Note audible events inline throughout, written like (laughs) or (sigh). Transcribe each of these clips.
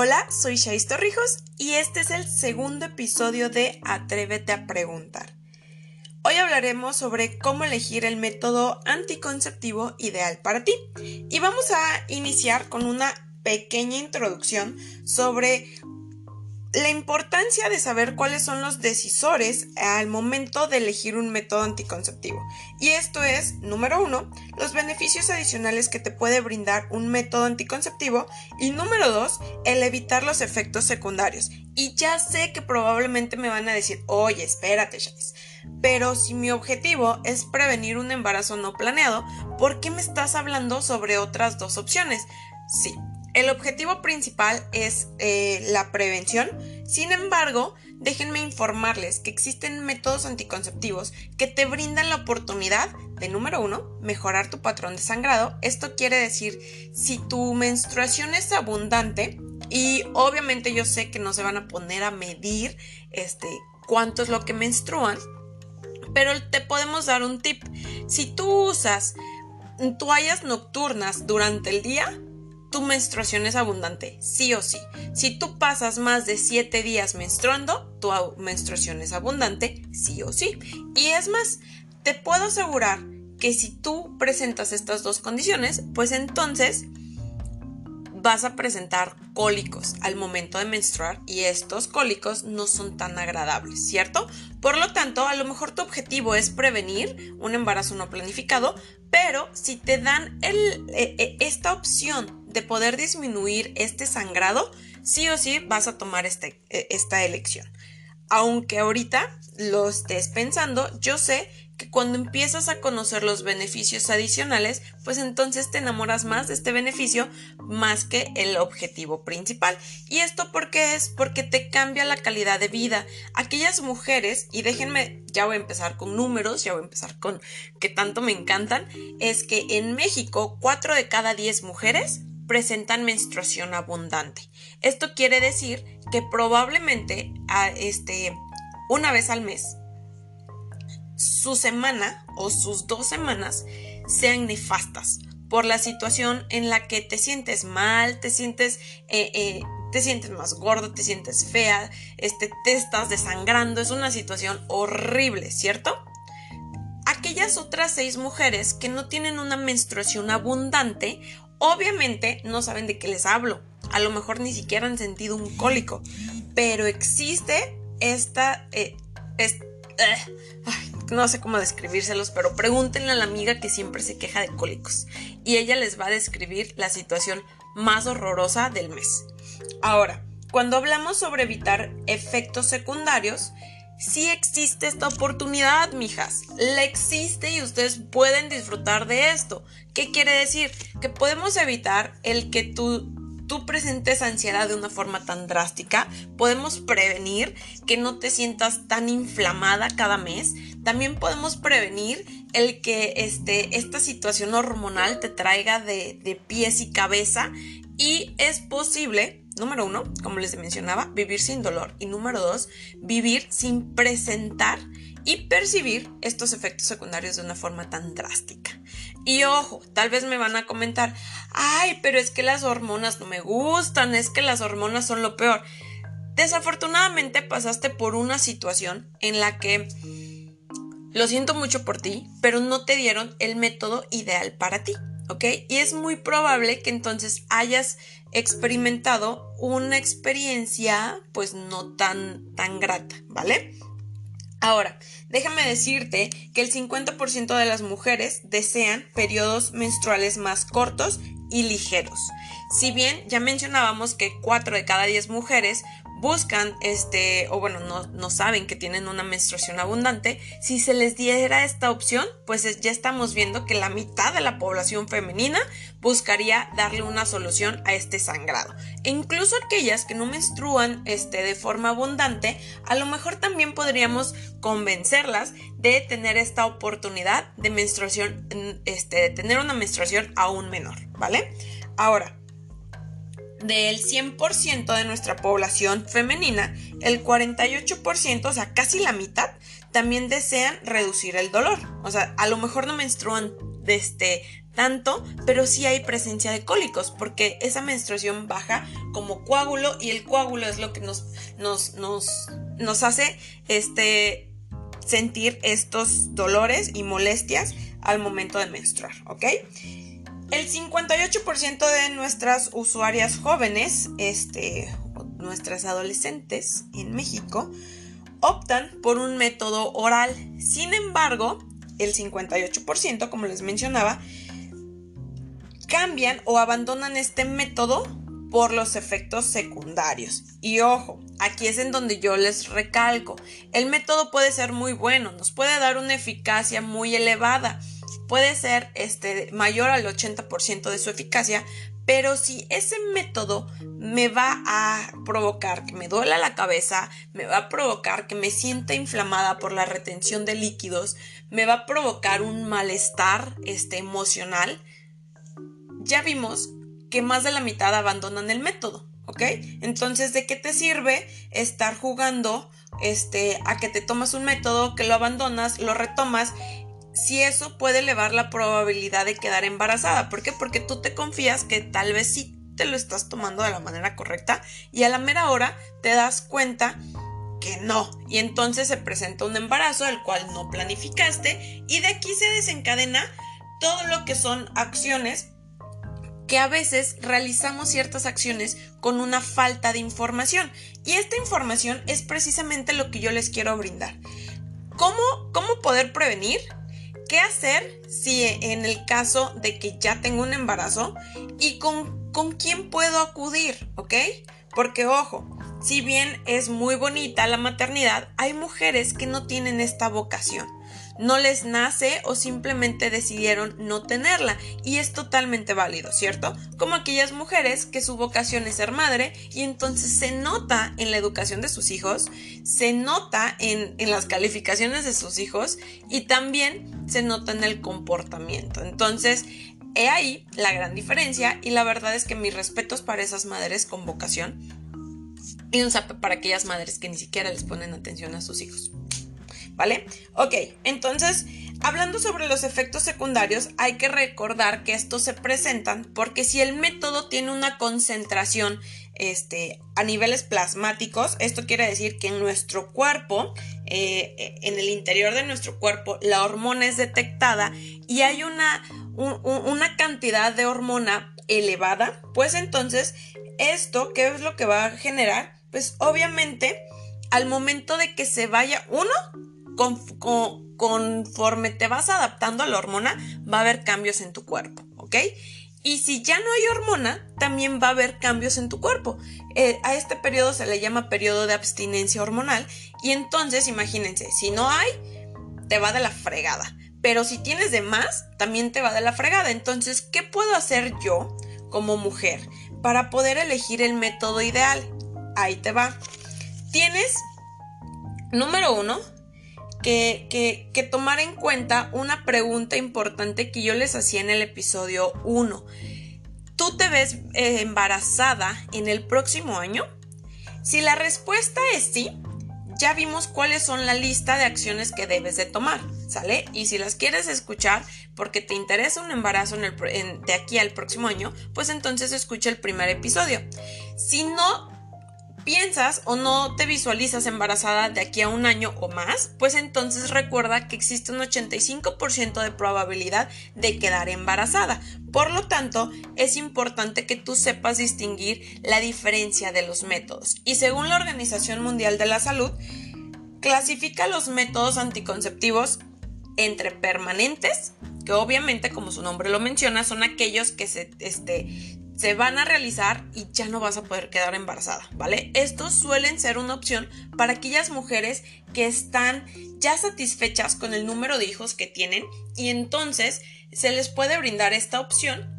Hola, soy Shais Torrijos y este es el segundo episodio de Atrévete a preguntar. Hoy hablaremos sobre cómo elegir el método anticonceptivo ideal para ti. Y vamos a iniciar con una pequeña introducción sobre la importancia de saber cuáles son los decisores al momento de elegir un método anticonceptivo. Y esto es, número uno, los beneficios adicionales que te puede brindar un método anticonceptivo. Y número dos, el evitar los efectos secundarios. Y ya sé que probablemente me van a decir, oye, espérate, Chase. Pero si mi objetivo es prevenir un embarazo no planeado, ¿por qué me estás hablando sobre otras dos opciones? Sí, el objetivo principal es eh, la prevención, sin embargo, déjenme informarles que existen métodos anticonceptivos que te brindan la oportunidad de, número uno, mejorar tu patrón de sangrado. Esto quiere decir, si tu menstruación es abundante, y obviamente yo sé que no se van a poner a medir este, cuánto es lo que menstruan, pero te podemos dar un tip. Si tú usas toallas nocturnas durante el día, tu menstruación es abundante, sí o sí. Si tú pasas más de 7 días menstruando, tu menstruación es abundante, sí o sí. Y es más, te puedo asegurar que si tú presentas estas dos condiciones, pues entonces vas a presentar cólicos al momento de menstruar y estos cólicos no son tan agradables, ¿cierto? Por lo tanto, a lo mejor tu objetivo es prevenir un embarazo no planificado, pero si te dan e, e, esta opción de poder disminuir este sangrado, sí o sí vas a tomar este, e, esta elección. Aunque ahorita lo estés pensando, yo sé que cuando empiezas a conocer los beneficios adicionales, pues entonces te enamoras más de este beneficio más que el objetivo principal. ¿Y esto por qué es? Porque te cambia la calidad de vida. Aquellas mujeres, y déjenme, ya voy a empezar con números, ya voy a empezar con que tanto me encantan, es que en México 4 de cada 10 mujeres presentan menstruación abundante. Esto quiere decir que probablemente a este, una vez al mes su semana o sus dos semanas sean nefastas por la situación en la que te sientes mal, te sientes, eh, eh, te sientes más gordo, te sientes fea, este, te estás desangrando, es una situación horrible, ¿cierto? Aquellas otras seis mujeres que no tienen una menstruación abundante, obviamente no saben de qué les hablo, a lo mejor ni siquiera han sentido un cólico, pero existe esta, eh, no sé cómo describírselos, pero pregúntenle a la amiga que siempre se queja de cólicos y ella les va a describir la situación más horrorosa del mes. Ahora, cuando hablamos sobre evitar efectos secundarios, sí existe esta oportunidad, mijas. La existe y ustedes pueden disfrutar de esto. ¿Qué quiere decir? Que podemos evitar el que tú tú presentes ansiedad de una forma tan drástica, podemos prevenir que no te sientas tan inflamada cada mes. También podemos prevenir el que este, esta situación hormonal te traiga de, de pies y cabeza. Y es posible, número uno, como les mencionaba, vivir sin dolor. Y número dos, vivir sin presentar y percibir estos efectos secundarios de una forma tan drástica. Y ojo, tal vez me van a comentar, ay, pero es que las hormonas no me gustan, es que las hormonas son lo peor. Desafortunadamente pasaste por una situación en la que lo siento mucho por ti, pero no te dieron el método ideal para ti, ¿ok? Y es muy probable que entonces hayas experimentado una experiencia pues no tan tan grata, ¿vale? Ahora, déjame decirte que el 50% de las mujeres desean periodos menstruales más cortos y ligeros. Si bien ya mencionábamos que 4 de cada 10 mujeres buscan este o bueno no, no, saben que tienen una menstruación abundante si se les diera esta opción pues ya estamos viendo que la mitad de la población femenina buscaría darle una solución a este sangrado. E incluso aquellas que no menstruan este de forma abundante a lo mejor también podríamos convencerlas de tener esta oportunidad de menstruación este de tener una menstruación aún menor vale ahora del 100% de nuestra población femenina, el 48%, o sea, casi la mitad, también desean reducir el dolor. O sea, a lo mejor no menstruan este, tanto, pero sí hay presencia de cólicos, porque esa menstruación baja como coágulo y el coágulo es lo que nos, nos, nos, nos hace este, sentir estos dolores y molestias al momento de menstruar, ¿ok? El 58% de nuestras usuarias jóvenes, este, nuestras adolescentes en México, optan por un método oral. Sin embargo, el 58%, como les mencionaba, cambian o abandonan este método por los efectos secundarios. Y ojo, aquí es en donde yo les recalco, el método puede ser muy bueno, nos puede dar una eficacia muy elevada, puede ser este, mayor al 80% de su eficacia, pero si ese método me va a provocar que me duela la cabeza, me va a provocar que me sienta inflamada por la retención de líquidos, me va a provocar un malestar este, emocional, ya vimos que más de la mitad abandonan el método, ¿ok? Entonces, ¿de qué te sirve estar jugando este, a que te tomas un método, que lo abandonas, lo retomas si eso puede elevar la probabilidad de quedar embarazada. ¿Por qué? Porque tú te confías que tal vez sí te lo estás tomando de la manera correcta y a la mera hora te das cuenta que no. Y entonces se presenta un embarazo el cual no planificaste y de aquí se desencadena todo lo que son acciones que a veces realizamos ciertas acciones con una falta de información. Y esta información es precisamente lo que yo les quiero brindar. ¿Cómo, cómo poder prevenir? ¿Qué hacer si en el caso de que ya tengo un embarazo? ¿Y con, con quién puedo acudir? ¿Ok? Porque ojo, si bien es muy bonita la maternidad, hay mujeres que no tienen esta vocación no les nace o simplemente decidieron no tenerla y es totalmente válido, ¿cierto? Como aquellas mujeres que su vocación es ser madre y entonces se nota en la educación de sus hijos, se nota en, las calificaciones de sus hijos y también se nota en el comportamiento. Entonces, he ahí la gran diferencia y la verdad es que mis respetos para esas madres con vocación y un sape para aquellas madres que ni siquiera les ponen atención a sus hijos. ¿Vale? Ok, entonces, hablando sobre los efectos secundarios, hay que recordar que estos se presentan porque si el método tiene una concentración este, a niveles plasmáticos, esto quiere decir que en nuestro cuerpo, eh, en el interior de nuestro cuerpo, la hormona es detectada y hay una, una cantidad de hormona elevada, pues entonces, esto, ¿qué es lo que va a generar? Pues obviamente, al momento de que se vaya uno, conforme te vas adaptando a la hormona, va a haber cambios en tu cuerpo, ¿ok? Y si ya no hay hormona, también va a haber cambios en tu cuerpo. Eh, a este periodo se le llama periodo de abstinencia hormonal. Y entonces, imagínense, si no hay, te va de la fregada. Pero si tienes de más, también te va de la fregada. Entonces, ¿qué puedo hacer yo como mujer para poder elegir el método ideal? Ahí te va. Tienes, número uno, que, tomar en cuenta una pregunta importante que yo les hacía en el episodio 1. ¿Tú te ves eh, embarazada en el próximo año? Si la respuesta es sí, ya vimos cuáles son la lista de acciones que debes de tomar, ¿sale? Y si las quieres escuchar porque te interesa un embarazo en el, de aquí al próximo año, pues entonces escucha el primer episodio. Si no piensas o no te visualizas embarazada de aquí a un año o más, pues entonces recuerda que existe un 85% de probabilidad de quedar embarazada. Por lo tanto, es importante que tú sepas distinguir la diferencia de los métodos. Y según la Organización Mundial de la Salud, clasifica los métodos anticonceptivos entre permanentes, que obviamente, como su nombre lo menciona, son aquellos que se, este, se van a realizar y ya no vas a poder quedar embarazada, ¿vale? Estos suelen ser una opción para aquellas mujeres que están ya satisfechas con el número de hijos que tienen y entonces se les puede brindar esta opción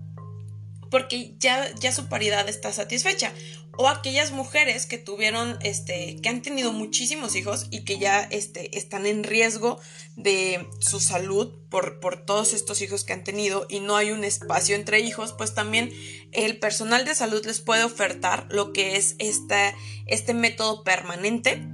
porque ya, ya su paridad está satisfecha o aquellas mujeres que tuvieron, este, que han tenido muchísimos hijos y que ya este, están en riesgo de su salud por, por todos estos hijos que han tenido y no hay un espacio entre hijos, pues también el personal de salud les puede ofertar lo que es este, este método permanente.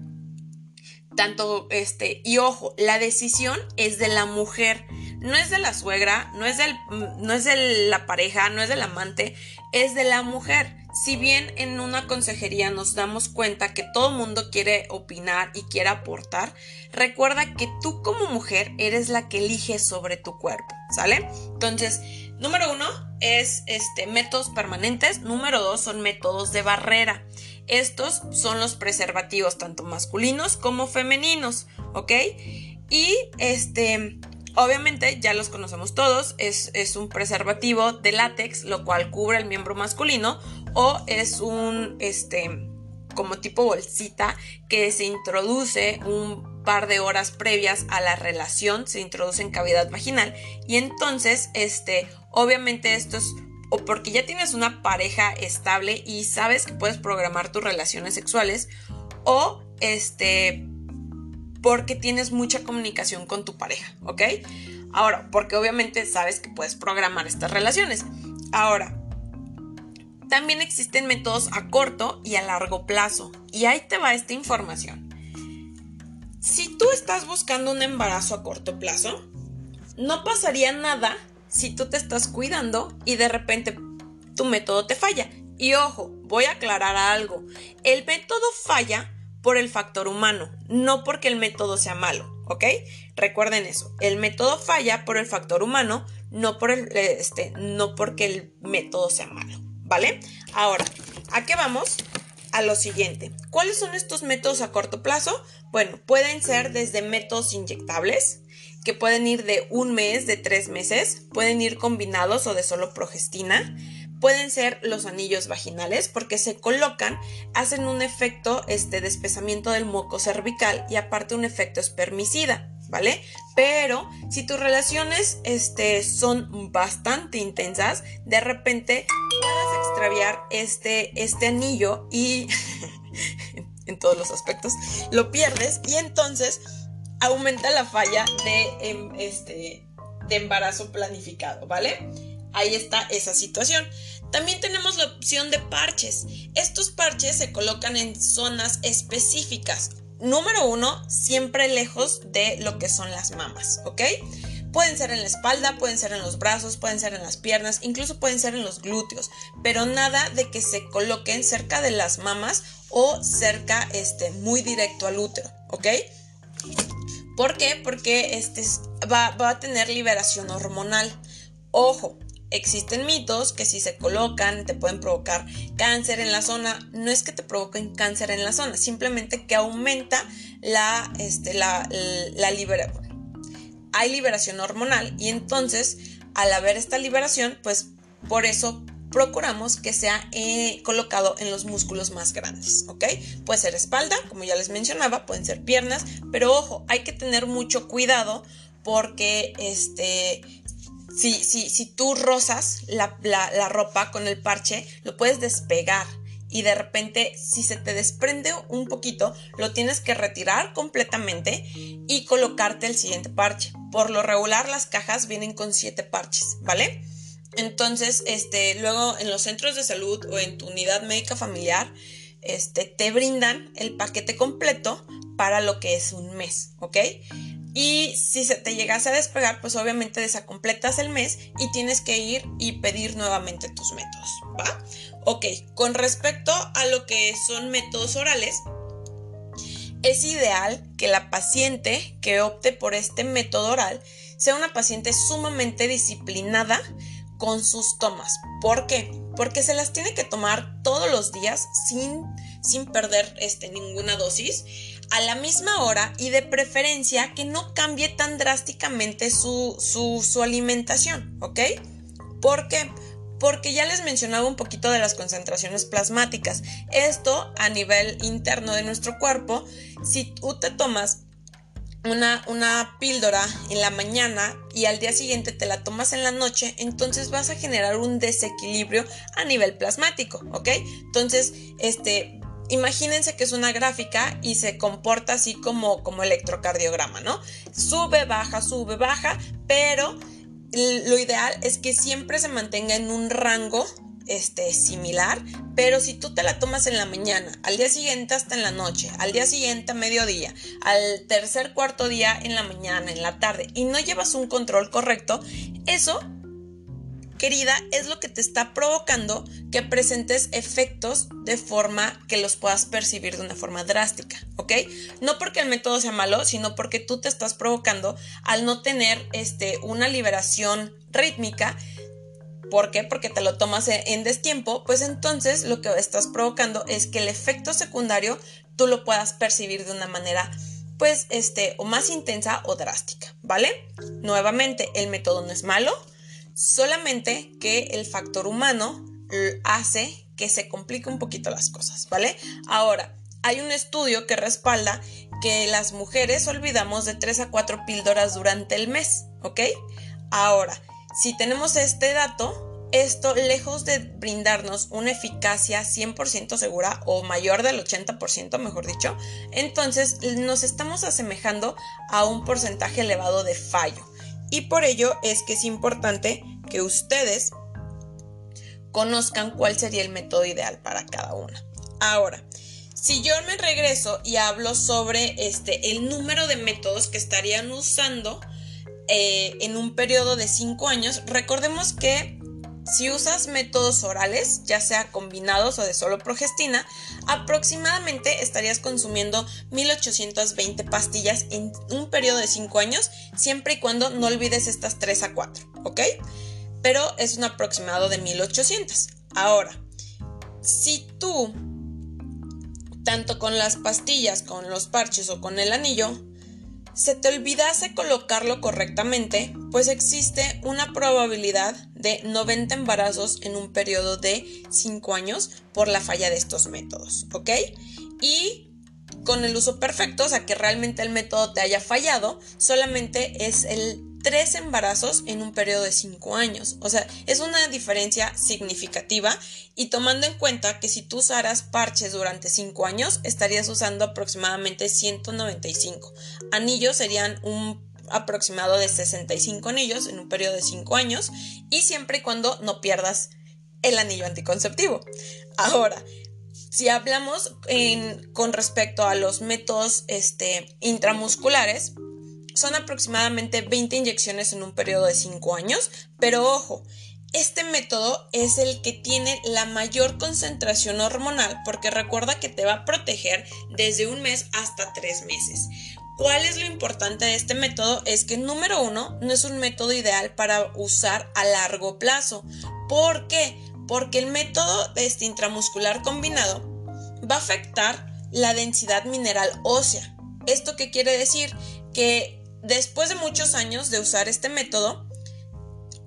Tanto este, y ojo, la decisión es de la mujer no es de la suegra, no es, del, no es de la pareja, no es del amante, es de la mujer. Si bien en una consejería nos damos cuenta que todo mundo quiere opinar y quiere aportar, recuerda que tú como mujer eres la que elige sobre tu cuerpo, ¿sale? Entonces, número uno es este, métodos permanentes, número dos son métodos de barrera. Estos son los preservativos tanto masculinos como femeninos, ¿ok? Y este, obviamente ya los conocemos todos, es, es, un preservativo de látex, lo cual cubre el miembro masculino, o es un, este, como tipo bolsita que se introduce un par de horas previas a la relación, se introduce en cavidad vaginal y entonces, este, obviamente esto es o porque ya tienes una pareja estable y sabes que puedes programar tus relaciones sexuales o este porque tienes mucha comunicación con tu pareja, ¿ok? Ahora, porque obviamente sabes que puedes programar estas relaciones. Ahora, también existen métodos a corto y a largo plazo. Y ahí te va esta información. Si tú estás buscando un embarazo a corto plazo, no pasaría nada si tú te estás cuidando y de repente tu método te falla. Y ojo, voy a aclarar algo. El método falla por el factor humano, no porque el método sea malo, ¿ok? Recuerden eso, el método falla por el factor humano, no, por el, este, no porque el método sea malo, ¿vale? Ahora, ¿a qué vamos? A lo siguiente, ¿cuáles son estos métodos a corto plazo? Bueno, pueden ser desde métodos inyectables, que pueden ir de un mes, de tres meses, pueden ir combinados o de solo progestina, Pueden ser los anillos vaginales porque se colocan, hacen un efecto este, de espesamiento del moco cervical y aparte un efecto espermicida, ¿vale? Pero si tus relaciones este, son bastante intensas, de repente puedes extraviar este, este anillo y (laughs) en todos los aspectos lo pierdes y entonces aumenta la falla de, em, este, de embarazo planificado, ¿vale? Ahí está esa situación. También tenemos la opción de parches. Estos parches se colocan en zonas específicas. Número uno, siempre lejos de lo que son las mamas, ¿ok? Pueden ser en la espalda, pueden ser en los brazos, pueden ser en las piernas, incluso pueden ser en los glúteos, pero nada de que se coloquen cerca de las mamas o cerca, este, muy directo al útero, ¿ok? ¿Por qué? Porque este va, va a tener liberación hormonal. Ojo, Existen mitos que si se colocan te pueden provocar cáncer en la zona. No es que te provoquen cáncer en la zona, simplemente que aumenta la, este, la, la liberación. Hay liberación hormonal y entonces al haber esta liberación, pues por eso procuramos que sea eh, colocado en los músculos más grandes, ¿ok? Puede ser espalda, como ya les mencionaba, pueden ser piernas, pero ojo, hay que tener mucho cuidado porque este si, si, si tú rozas la, la, ropa con el parche, lo puedes despegar y de repente si se te desprende un poquito, lo tienes que retirar completamente y colocarte el siguiente parche. Por lo regular las cajas vienen con siete parches, ¿vale? Entonces, este, luego en los centros de salud o en tu unidad médica familiar, este, te brindan el paquete completo para lo que es un mes, ¿ok? Y si se te llegase a despegar, pues obviamente desacompletas el mes y tienes que ir y pedir nuevamente tus métodos, ¿va? Ok, con respecto a lo que son métodos orales, es ideal que la paciente que opte por este método oral sea una paciente sumamente disciplinada con sus tomas. ¿Por qué? Porque se las tiene que tomar todos los días sin, sin perder este, ninguna dosis a la misma hora y de preferencia que no cambie tan drásticamente su, su, alimentación, ¿ok? ¿Por qué? Porque ya les mencionaba un poquito de las concentraciones plasmáticas. Esto a nivel interno de nuestro cuerpo, si tú te tomas una, una, píldora en la mañana y al día siguiente te la tomas en la noche, entonces vas a generar un desequilibrio a nivel plasmático, ¿ok? Entonces, este, imagínense que es una gráfica y se comporta así como, como electrocardiograma, ¿no? Sube, baja, sube, baja, pero lo ideal es que siempre se mantenga en un rango este, similar, pero si tú te la tomas en la mañana, al día siguiente hasta en la noche, al día siguiente a mediodía, al tercer cuarto día en la mañana, en la tarde, y no llevas un control correcto, eso querida, es lo que te está provocando que presentes efectos de forma que los puedas percibir de una forma drástica, ¿ok? No porque el método sea malo, sino porque tú te estás provocando al no tener este, una liberación rítmica. ¿Por qué? Porque te lo tomas en destiempo, pues entonces lo que estás provocando es que el efecto secundario tú lo puedas percibir de una manera pues este o más intensa o drástica, ¿vale? Nuevamente, el método no es malo, solamente que el factor humano hace que se complique un poquito las cosas, ¿vale? Ahora, hay un estudio que respalda que las mujeres olvidamos de 3 a 4 píldoras durante el mes, ¿ok? Ahora, si tenemos este dato, esto lejos de brindarnos una eficacia 100% segura o mayor del 80%, mejor dicho, entonces nos estamos asemejando a un porcentaje elevado de fallo y por ello es que es importante que ustedes conozcan cuál sería el método ideal para cada una. Ahora, si yo me regreso y hablo sobre este, el número de métodos que estarían usando eh, en un periodo de 5 años, recordemos que si usas métodos orales, ya sea combinados o de solo progestina, aproximadamente estarías consumiendo 1820 pastillas en un periodo de 5 años, siempre y cuando no olvides estas 3 a 4, ¿ok? Pero es un aproximado de 1800. Ahora, si tú, tanto con las pastillas, con los parches o con el anillo, se te olvidase colocarlo correctamente, pues existe una probabilidad de 90 embarazos en un periodo de 5 años por la falla de estos métodos, ¿ok? Y con el uso perfecto, o sea que realmente el método te haya fallado, solamente es el tres embarazos en un periodo de cinco años. O sea, es una diferencia significativa y tomando en cuenta que si tú usaras parches durante cinco años, estarías usando aproximadamente 195. Anillos serían un aproximado de 65 anillos en un periodo de cinco años y siempre y cuando no pierdas el anillo anticonceptivo. Ahora, si hablamos con respecto a los métodos este, intramusculares, son aproximadamente 20 inyecciones en un periodo de 5 años, pero ojo, este método es el que tiene la mayor concentración hormonal porque recuerda que te va a proteger desde un mes hasta 3 meses. ¿Cuál es lo importante de este método? Es que número uno, no es un método ideal para usar a largo plazo. ¿Por qué? Porque el método este intramuscular combinado va a afectar la densidad mineral ósea. ¿Esto qué quiere decir? Que Después de muchos años de usar este método,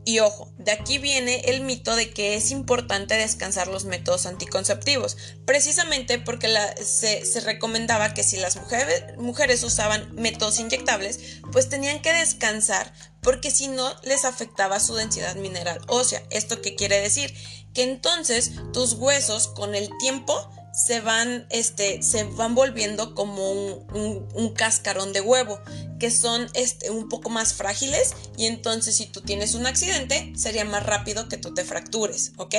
y ojo, de aquí viene el mito de que es importante descansar los métodos anticonceptivos, precisamente porque se, recomendaba que si las mujeres, mujeres usaban métodos inyectables, pues tenían que descansar porque si no les afectaba su densidad mineral ósea. ¿Esto qué quiere decir? Que entonces tus huesos con el tiempo se van, este, se van volviendo como un, cascarón de huevo, que son este, un poco más frágiles y entonces si tú tienes un accidente sería más rápido que tú te fractures, ¿ok?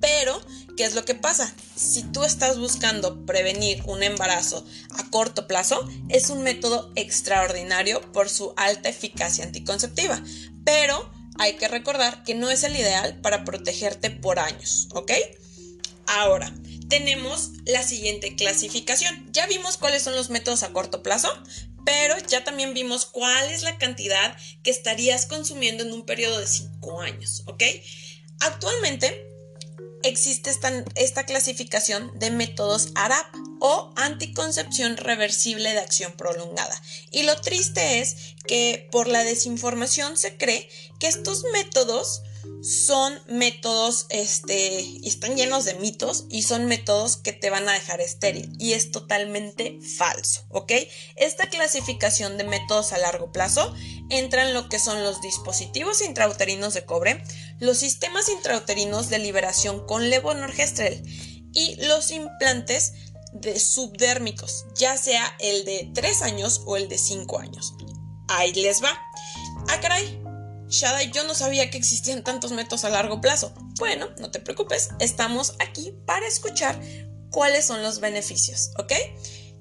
Pero, ¿qué es lo que pasa? Si tú estás buscando prevenir un embarazo a corto plazo, es un método extraordinario por su alta eficacia anticonceptiva, pero hay que recordar que no es el ideal para protegerte por años, ¿ok? Ahora, tenemos la siguiente clasificación. Ya vimos cuáles son los métodos a corto plazo, pero ya también vimos cuál es la cantidad que estarías consumiendo en un periodo de 5 años, ¿ok? Actualmente existe esta, esta, clasificación de métodos ARAP o anticoncepción reversible de acción prolongada. Y lo triste es que por la desinformación se cree que estos métodos son métodos, este, están llenos de mitos y son métodos que te van a dejar estéril y es totalmente falso. Esta clasificación de métodos a largo plazo entra en lo que son los dispositivos intrauterinos de cobre, los sistemas intrauterinos de liberación con levonorgestrel y los implantes de subdérmicos, ya sea el de 3 años o el de 5 años. Ahí les va. Ah, caray, Shada, yo no sabía que existían tantos métodos a largo plazo. Bueno, no te preocupes, estamos aquí para escuchar cuáles son los beneficios, ¿ok?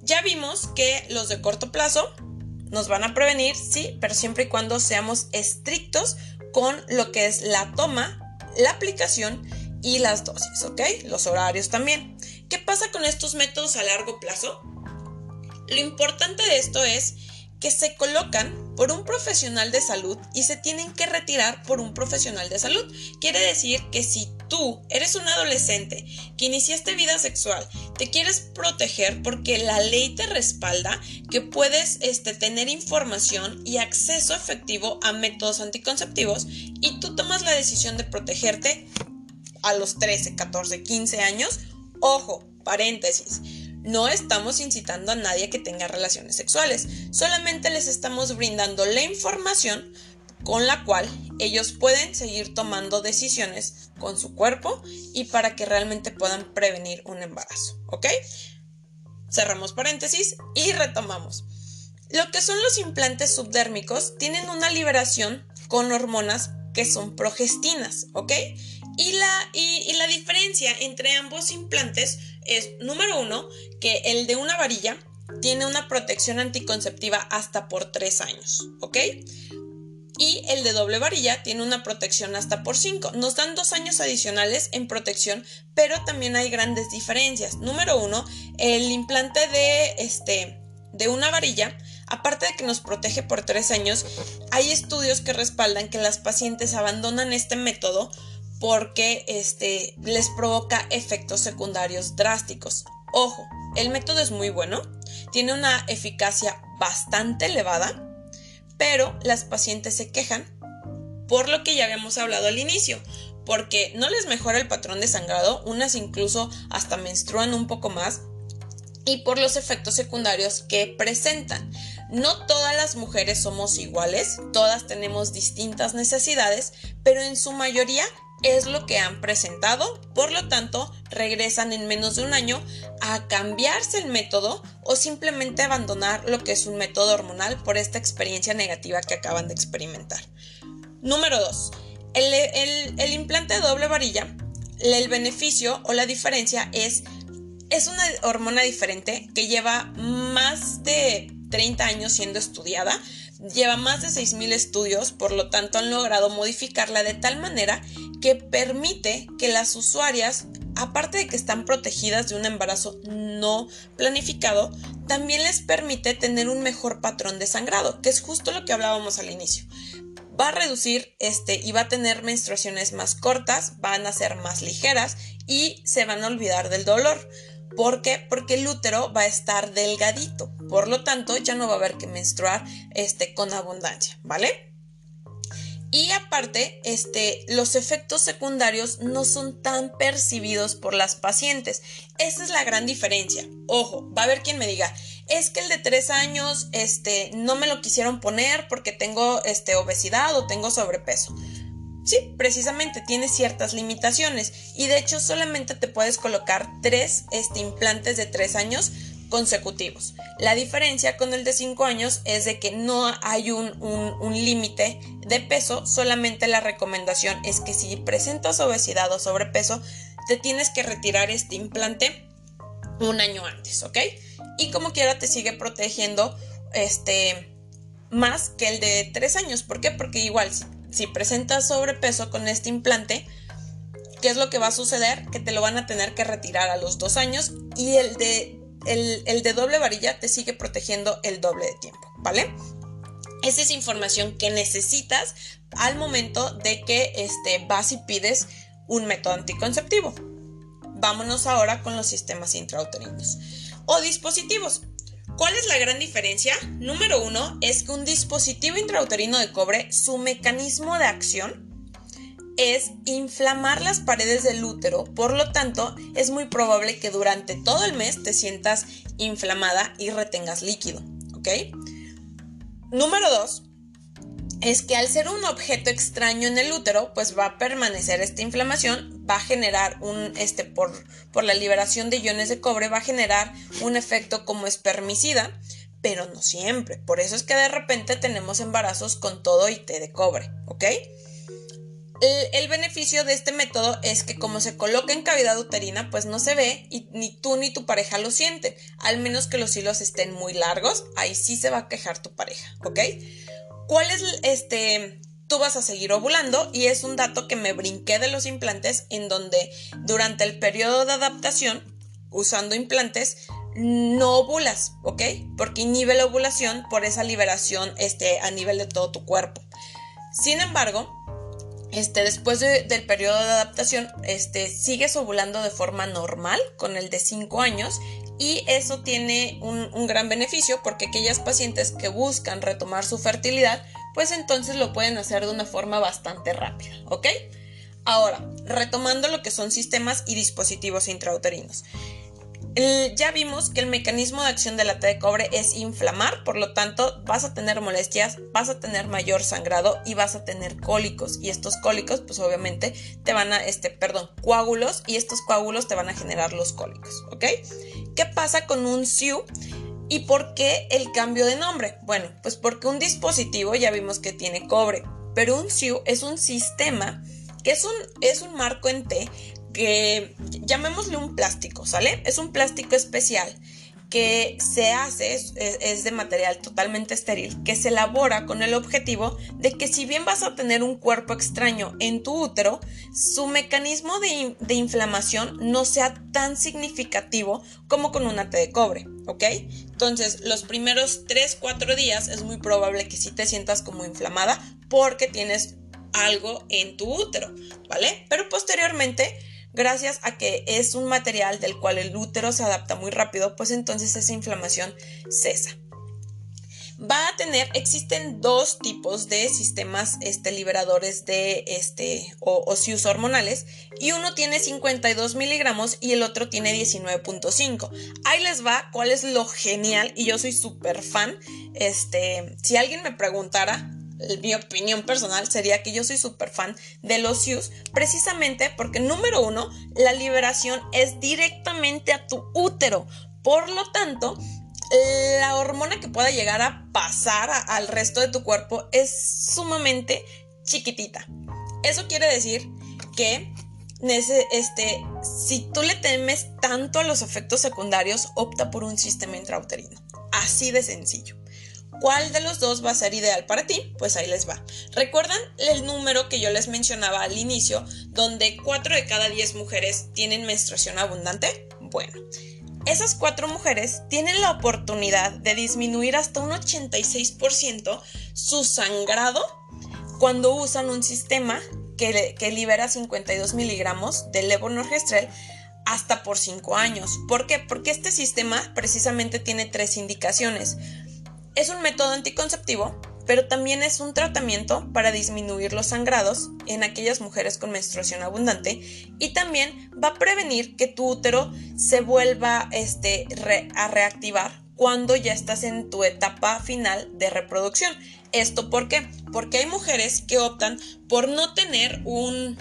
Ya vimos que los de corto plazo nos van a prevenir, sí, pero siempre y cuando seamos estrictos con lo que es la toma, la aplicación y las dosis, ¿ok? Los horarios también. ¿Qué pasa con estos métodos a largo plazo? Lo importante de esto es que se colocan por un profesional de salud y se tienen que retirar por un profesional de salud. Quiere decir que si tú eres un adolescente que iniciaste vida sexual, te quieres proteger porque la ley te respalda que puedes este, tener información y acceso efectivo a métodos anticonceptivos y tú tomas la decisión de protegerte a los 13, 14, 15 años, ojo, paréntesis no estamos incitando a nadie a que tenga relaciones sexuales, solamente les estamos brindando la información con la cual ellos pueden seguir tomando decisiones con su cuerpo y para que realmente puedan prevenir un embarazo, ¿ok? Cerramos paréntesis y retomamos. Lo que son los implantes subdérmicos tienen una liberación con hormonas que son progestinas, ¿ok? Y la, y, la diferencia entre ambos implantes es, número uno, que el de una varilla tiene una protección anticonceptiva hasta por tres años, ¿ok? Y el de doble varilla tiene una protección hasta por cinco. Nos dan dos años adicionales en protección, pero también hay grandes diferencias. Número uno, el implante de, este, de una varilla Aparte de que nos protege por tres años, hay estudios que respaldan que las pacientes abandonan este método porque este, les provoca efectos secundarios drásticos. Ojo, el método es muy bueno, tiene una eficacia bastante elevada, pero las pacientes se quejan por lo que ya habíamos hablado al inicio, porque no les mejora el patrón de sangrado, unas incluso hasta menstruan un poco más, y por los efectos secundarios que presentan. No todas las mujeres somos iguales, todas tenemos distintas necesidades, pero en su mayoría es lo que han presentado, por lo tanto regresan en menos de un año a cambiarse el método o simplemente abandonar lo que es un método hormonal por esta experiencia negativa que acaban de experimentar. Número 2. El, implante de doble varilla, el beneficio o la diferencia es es una hormona diferente que lleva más de 30 años siendo estudiada, lleva más de 6.000 estudios, por lo tanto han logrado modificarla de tal manera que permite que las usuarias, aparte de que están protegidas de un embarazo no planificado, también les permite tener un mejor patrón de sangrado, que es justo lo que hablábamos al inicio va a reducir este y va a tener menstruaciones más cortas, van a ser más ligeras y se van a olvidar del dolor. ¿Por qué? Porque el útero va a estar delgadito. Por lo tanto, ya no va a haber que menstruar este, con abundancia, ¿vale? Y aparte, este, los efectos secundarios no son tan percibidos por las pacientes. Esa es la gran diferencia. Ojo, va a haber quien me diga, es que el de tres años, este, no me lo quisieron poner porque tengo, este, obesidad o tengo sobrepeso. Sí, precisamente tiene ciertas limitaciones y de hecho solamente te puedes colocar tres este, implantes de tres años consecutivos. La diferencia con el de cinco años es de que no hay un, un límite de peso, solamente la recomendación es que si presentas obesidad o sobrepeso, te tienes que retirar este implante un año antes, ¿ok? Y como quiera te sigue protegiendo este más que el de tres años. ¿Por qué? Porque igual si presentas sobrepeso con este implante, ¿qué es lo que va a suceder? Que te lo van a tener que retirar a los dos años y el de, el, de doble varilla te sigue protegiendo el doble de tiempo, ¿vale? Esa es información que necesitas al momento de que este, vas y pides un método anticonceptivo. Vámonos ahora con los sistemas intrauterinos o dispositivos. ¿Cuál es la gran diferencia? Número uno es que un dispositivo intrauterino de cobre, su mecanismo de acción es inflamar las paredes del útero, por lo tanto es muy probable que durante todo el mes te sientas inflamada y retengas líquido, ¿ok? Número dos es que al ser un objeto extraño en el útero, pues va a permanecer esta inflamación, va a generar un, este, por, por la liberación de iones de cobre, va a generar un efecto como espermicida, pero no siempre. Por eso es que de repente tenemos embarazos con todo y té de cobre, ¿ok? El, beneficio de este método es que como se coloca en cavidad uterina, pues no se ve y ni tú ni tu pareja lo sienten, al menos que los hilos estén muy largos, ahí sí se va a quejar tu pareja, ¿ok? ¿Cuál es este? Tú vas a seguir ovulando y es un dato que me brinqué de los implantes en donde durante el periodo de adaptación, usando implantes, no ovulas, ¿ok? Porque inhibe la ovulación por esa liberación este, a nivel de todo tu cuerpo. Sin embargo, este, después del periodo de adaptación, este, sigues ovulando de forma normal con el de 5 años y eso tiene un, un, gran beneficio porque aquellas pacientes que buscan retomar su fertilidad, pues entonces lo pueden hacer de una forma bastante rápida, ¿ok? Ahora, retomando lo que son sistemas y dispositivos intrauterinos ya vimos que el mecanismo de acción de la T de cobre es inflamar, por lo tanto vas a tener molestias, vas a tener mayor sangrado y vas a tener cólicos. Y estos cólicos, pues obviamente te van a, este, perdón, coágulos y estos coágulos te van a generar los cólicos, ¿ok? ¿Qué pasa con un SIU? ¿Y por qué el cambio de nombre? Bueno, pues porque un dispositivo ya vimos que tiene cobre, pero un SIU es un sistema que es un, es un marco en T que llamémosle un plástico, ¿sale? Es un plástico especial que se hace, es, de material totalmente estéril, que se elabora con el objetivo de que si bien vas a tener un cuerpo extraño en tu útero, su mecanismo de, de inflamación no sea tan significativo como con una T de cobre, ¿ok? Entonces, los primeros 3-4 días es muy probable que sí te sientas como inflamada porque tienes algo en tu útero, ¿vale? Pero posteriormente gracias a que es un material del cual el útero se adapta muy rápido, pues entonces esa inflamación cesa. Va a tener, existen dos tipos de sistemas este, liberadores de este, o, hormonales y uno tiene 52 miligramos y el otro tiene 19.5. Ahí les va cuál es lo genial y yo soy súper fan. Este, si alguien me preguntara, mi opinión personal sería que yo soy súper fan de los SIUS, precisamente porque número uno, la liberación es directamente a tu útero. Por lo tanto, la hormona que pueda llegar a pasar al resto de tu cuerpo es sumamente chiquitita. Eso quiere decir que este, si tú le temes tanto a los efectos secundarios, opta por un sistema intrauterino. Así de sencillo. ¿Cuál de los dos va a ser ideal para ti? Pues ahí les va. ¿Recuerdan el número que yo les mencionaba al inicio, donde 4 de cada 10 mujeres tienen menstruación abundante? Bueno, esas 4 mujeres tienen la oportunidad de disminuir hasta un 86% su sangrado cuando usan un sistema que, libera 52 miligramos de levonorgestrel hasta por 5 años. ¿Por qué? Porque este sistema precisamente tiene tres indicaciones. Es un método anticonceptivo, pero también es un tratamiento para disminuir los sangrados en aquellas mujeres con menstruación abundante y también va a prevenir que tu útero se vuelva este, a reactivar cuando ya estás en tu etapa final de reproducción. ¿Esto por qué? Porque hay mujeres que optan por no tener un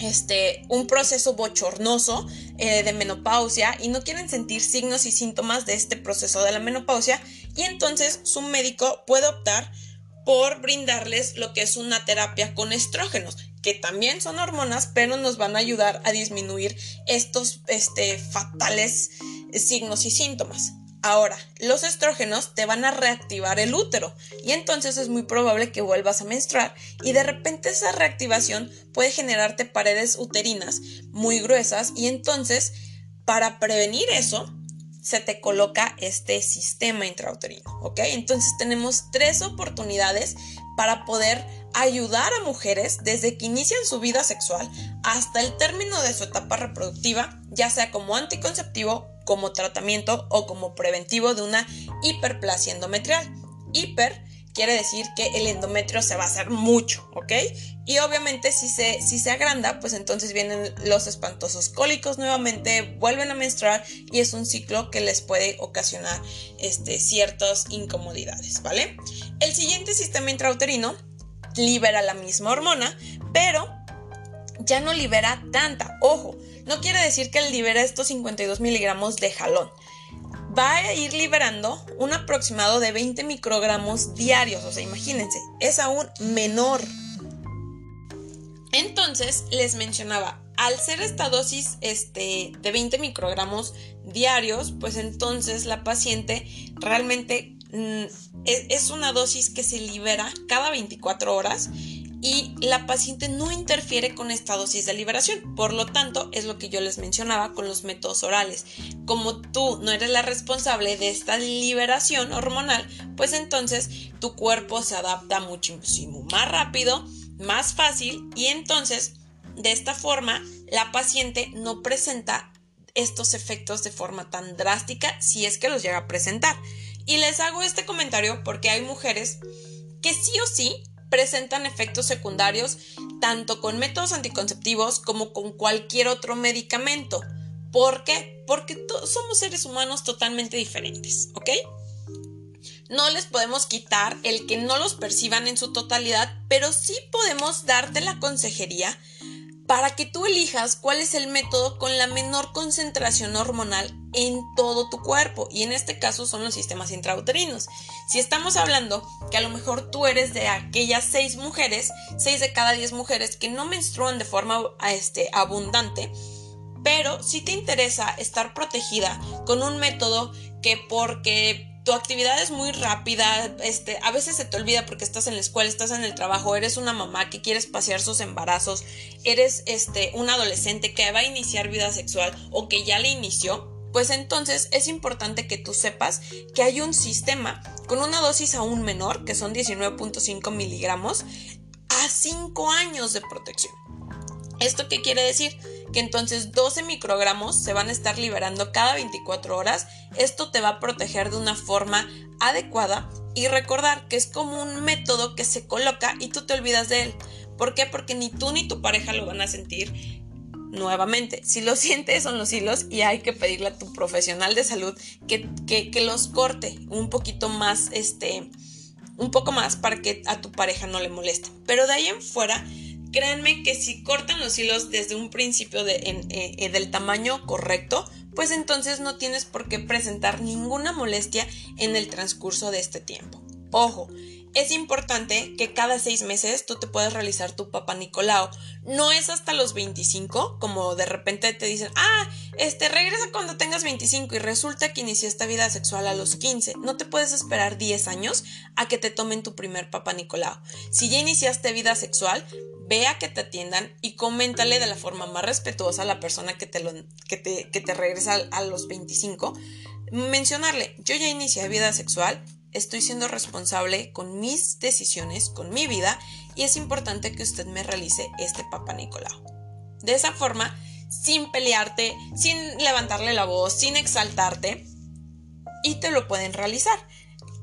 este, un proceso bochornoso eh, de menopausia y no quieren sentir signos y síntomas de este proceso de la menopausia y entonces su médico puede optar por brindarles lo que es una terapia con estrógenos, que también son hormonas, pero nos van a ayudar a disminuir estos este, fatales signos y síntomas. Ahora, los estrógenos te van a reactivar el útero y entonces es muy probable que vuelvas a menstruar y de repente esa reactivación puede generarte paredes uterinas muy gruesas y entonces para prevenir eso se te coloca este sistema intrauterino, ¿ok? Entonces tenemos tres oportunidades para poder ayudar a mujeres desde que inician su vida sexual hasta el término de su etapa reproductiva, ya sea como anticonceptivo, como tratamiento o como preventivo de una hiperplasia endometrial. Hiper quiere decir que el endometrio se va a hacer mucho, ¿ok? Y obviamente si se, si se agranda, pues entonces vienen los espantosos cólicos nuevamente, vuelven a menstruar y es un ciclo que les puede ocasionar este, ciertas incomodidades, ¿vale? El siguiente sistema intrauterino libera la misma hormona, pero ya no libera tanta. Ojo, no quiere decir que libera estos 52 miligramos de jalón va a ir liberando un aproximado de 20 microgramos diarios. O sea, imagínense, es aún menor. Entonces, les mencionaba, al ser esta dosis este, de 20 microgramos diarios, pues entonces la paciente realmente mm, es, es una dosis que se libera cada 24 horas y la paciente no interfiere con esta dosis de liberación. Por lo tanto, es lo que yo les mencionaba con los métodos orales. Como tú no eres la responsable de esta liberación hormonal, pues entonces tu cuerpo se adapta muchísimo más rápido, más fácil y entonces de esta forma la paciente no presenta estos efectos de forma tan drástica si es que los llega a presentar. Y les hago este comentario porque hay mujeres que sí o sí presentan efectos secundarios tanto con métodos anticonceptivos como con cualquier otro medicamento. ¿Por qué? Porque somos seres humanos totalmente diferentes, ¿ok? No les podemos quitar el que no los perciban en su totalidad, pero sí podemos darte la consejería para que tú elijas cuál es el método con la menor concentración hormonal en todo tu cuerpo y en este caso son los sistemas intrauterinos. Si estamos hablando que a lo mejor tú eres de aquellas seis mujeres, seis de cada diez mujeres que no menstruan de forma este, abundante, pero si te interesa estar protegida con un método que porque tu actividad es muy rápida, este, a veces se te olvida porque estás en la escuela, estás en el trabajo, eres una mamá que quieres pasear sus embarazos, eres este, un adolescente que va a iniciar vida sexual o que ya le inició, pues entonces es importante que tú sepas que hay un sistema con una dosis aún menor, que son 19.5 miligramos, a 5 años de protección. ¿Esto qué quiere decir? Que entonces 12 microgramos se van a estar liberando cada 24 horas. Esto te va a proteger de una forma adecuada y recordar que es como un método que se coloca y tú te olvidas de él. ¿Por qué? Porque ni tú ni tu pareja lo van a sentir nuevamente. Si lo (laughs) sientes son los hilos y hay que pedirle a tu profesional de salud que, que, los corte un poquito más, este, un poco más para que a tu pareja no le moleste. Pero de ahí en fuera Créanme que si cortan los hilos desde un principio de, eh, eh, del tamaño correcto, pues entonces no tienes por qué presentar ninguna molestia en el transcurso de este tiempo. Ojo, es importante que cada seis meses tú te puedas realizar tu papá Nicolau. No es hasta los 25, como de repente te dicen, ah, este, regresa cuando tengas 25 y resulta que iniciaste vida sexual a los 15. No te puedes esperar 10 años a que te tomen tu primer papá Nicolau. Si ya iniciaste vida sexual, vea que te atiendan y coméntale de la forma más respetuosa a la persona que te, lo, que te, que te regresa a los 25. Mencionarle, yo ya inicié vida sexual, estoy siendo responsable con mis decisiones, con mi vida, y es importante que usted me realice este Papa Nicolau. De esa forma, sin pelearte, sin levantarle la voz, sin exaltarte, y te lo pueden realizar.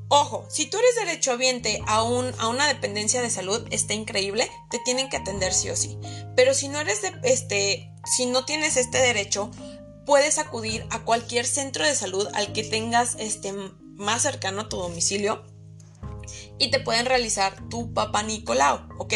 Ojo, si tú eres derechohabiente a, un, a una dependencia de salud, está increíble, te tienen que atender sí o sí. Pero si no eres de, este, si no tienes este derecho, puedes acudir a cualquier centro de salud al que tengas este más cercano a tu domicilio y te pueden realizar tu papá Nicolau, ¿ok?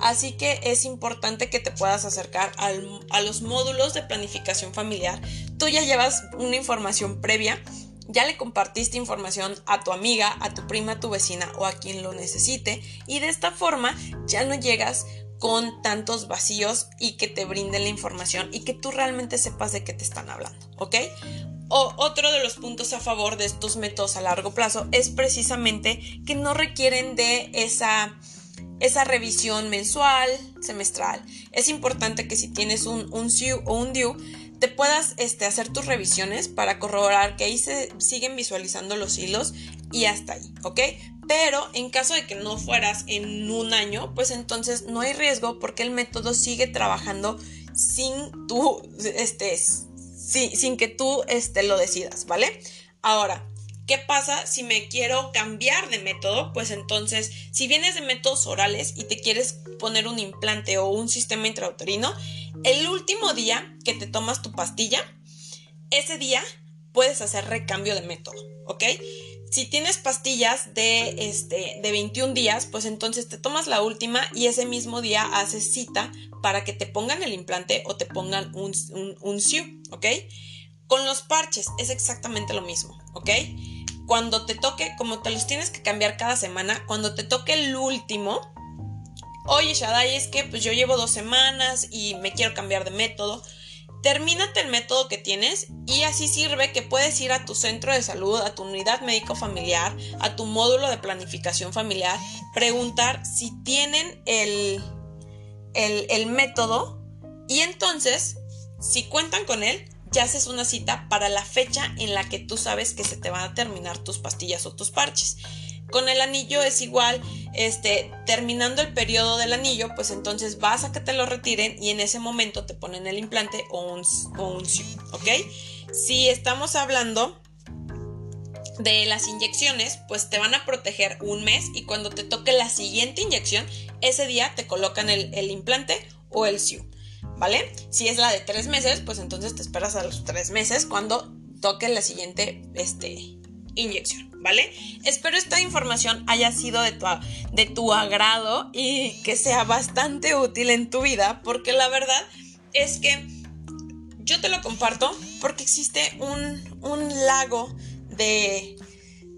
Así que es importante que te puedas acercar a los módulos de planificación familiar. Tú ya llevas una información previa, ya le compartiste información a tu amiga, a tu prima, a tu vecina o a quien lo necesite y de esta forma ya no llegas con tantos vacíos y que te brinden la información y que tú realmente sepas de qué te están hablando, ¿ok? O otro de los puntos a favor de estos métodos a largo plazo es precisamente que no requieren de esa, esa revisión mensual, semestral. Es importante que si tienes un, un SIU o un DIU, te puedas este, hacer tus revisiones para corroborar que ahí se siguen visualizando los hilos y hasta ahí, ¿ok? Pero en caso de que no fueras en un año, pues entonces no hay riesgo porque el método sigue trabajando sin tu, este, sin que tú este, lo decidas, ¿vale? Ahora, ¿Qué pasa si me quiero cambiar de método? Pues entonces, si vienes de métodos orales y te quieres poner un implante o un sistema intrauterino, el último día que te tomas tu pastilla, ese día puedes hacer recambio de método, ¿ok? Si tienes pastillas de, este, de 21 días, pues entonces te tomas la última y ese mismo día haces cita para que te pongan el implante o te pongan un, un, SIU, ¿ok? Con los parches es exactamente lo mismo, ¿ok? Cuando te toque, como te los tienes que cambiar cada semana, cuando te toque el último, oye Shadai, es que pues yo llevo dos semanas y me quiero cambiar de método. Termínate el método que tienes y así sirve que puedes ir a tu centro de salud, a tu unidad médico familiar, a tu módulo de planificación familiar, preguntar si tienen el, el, el método y entonces, si cuentan con él, ya haces una cita para la fecha en la que tú sabes que se te van a terminar tus pastillas o tus parches. Con el anillo es igual, este, terminando el periodo del anillo, pues entonces vas a que te lo retiren y en ese momento te ponen el implante o un, o un ¿ok? Si estamos hablando de las inyecciones, pues te van a proteger un mes y cuando te toque la siguiente inyección, ese día te colocan el, el implante o el SIU. ¿vale? Si es la de tres meses, pues entonces te esperas a los tres meses cuando toque la siguiente este, inyección, ¿vale? Espero esta información haya sido de tu, de tu agrado y que sea bastante útil en tu vida, porque la verdad es que yo te lo comparto porque existe un, un lago de,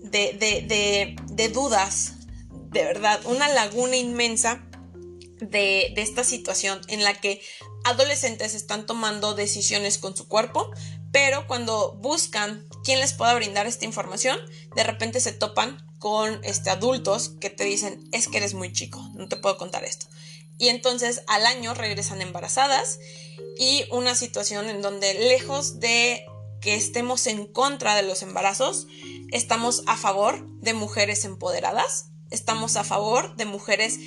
de, de, de, dudas, de verdad, una laguna inmensa de, de, esta situación en la que adolescentes están tomando decisiones con su cuerpo, pero cuando buscan quién les pueda brindar esta información, de repente se topan con este, adultos que te dicen, es que eres muy chico, no te puedo contar esto. Y entonces al año regresan embarazadas y una situación en donde lejos de que estemos en contra de los embarazos, estamos a favor de mujeres empoderadas, estamos a favor de mujeres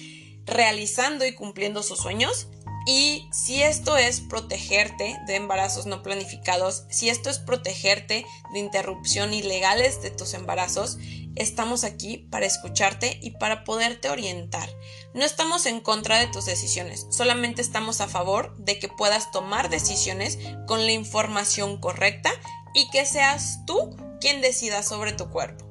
realizando y cumpliendo sus sueños y si esto es protegerte de embarazos no planificados, si esto es protegerte de interrupción ilegales de tus embarazos, estamos aquí para escucharte y para poderte orientar. No estamos en contra de tus decisiones, solamente estamos a favor de que puedas tomar decisiones con la información correcta y que seas tú quien decida sobre tu cuerpo.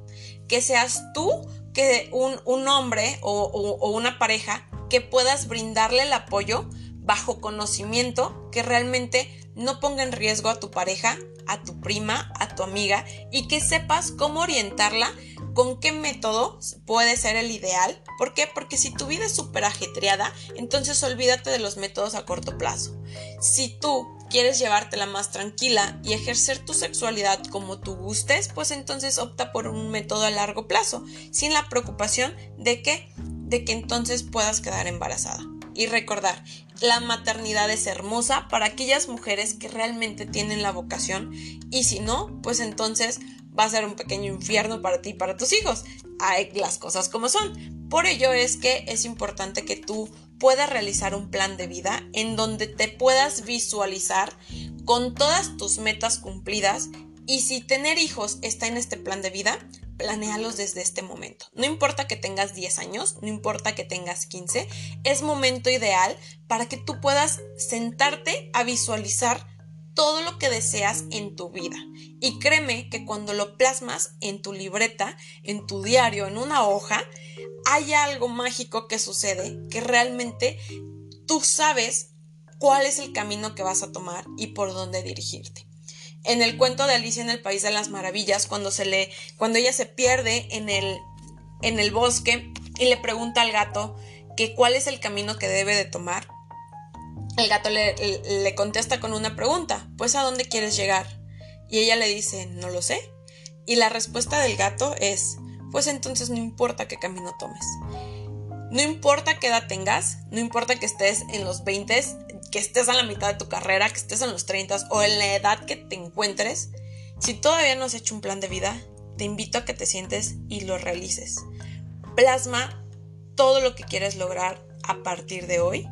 Que seas tú que un, un hombre o, o una pareja que puedas brindarle el apoyo bajo conocimiento que realmente no ponga en riesgo a tu pareja, a tu prima, a tu amiga y que sepas cómo orientarla, con qué método puede ser el ideal. ¿Por qué? Porque si tu vida es súper ajetreada, entonces olvídate de los métodos a corto plazo. Si tú quieres llevártela más tranquila y ejercer tu sexualidad como tú gustes, pues entonces opta por un método a largo plazo, sin la preocupación de que de que entonces puedas quedar embarazada. Y recordar, la maternidad es hermosa para aquellas mujeres que realmente tienen la vocación y si no, pues entonces va a ser un pequeño infierno para ti y para tus hijos. Hay las cosas como son. Por ello es que es importante que tú puedas realizar un plan de vida en donde te puedas visualizar con todas tus metas cumplidas y si tener hijos está en este plan de vida, planéalos desde este momento. No importa que tengas 10 años, no importa que tengas 15, es momento ideal para que tú puedas sentarte a visualizar todo lo que deseas en tu vida. Y créeme que cuando lo plasmas en tu libreta, en tu diario, en una hoja, hay algo mágico que sucede que realmente tú sabes cuál es el camino que vas a tomar y por dónde dirigirte en el cuento de Alicia en el País de las Maravillas, cuando se le, cuando ella se pierde en el, en el bosque y le pregunta al gato que cuál es el camino que debe de tomar, el gato le, le contesta con una pregunta, pues a dónde quieres llegar? Y ella le dice, no lo sé. Y la respuesta del gato es, pues entonces no importa qué camino tomes. No importa qué edad tengas, no importa que estés en los 20, que estés a la mitad de tu carrera, que estés en los 30 o en la edad que te encuentres, si todavía no has hecho un plan de vida, te invito a que te sientes y lo realices. Plasma todo lo que quieres lograr a partir de hoy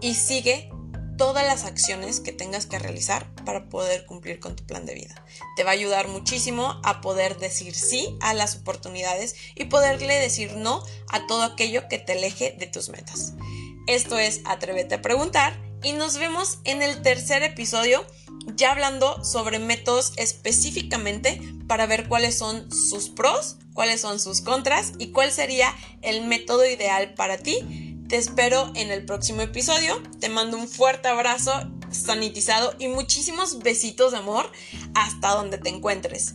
y sigue todas las acciones que tengas que realizar para poder cumplir con tu plan de vida. Te va a ayudar muchísimo a poder decir sí a las oportunidades y poderle decir no a todo aquello que te aleje de tus metas. Esto es Atrévete a preguntar y nos vemos en el tercer episodio ya hablando sobre métodos específicamente para ver cuáles son sus pros, cuáles son sus contras y cuál sería el método ideal para ti te espero en el próximo episodio. Te mando un fuerte abrazo sanitizado y muchísimos besitos de amor hasta donde te encuentres.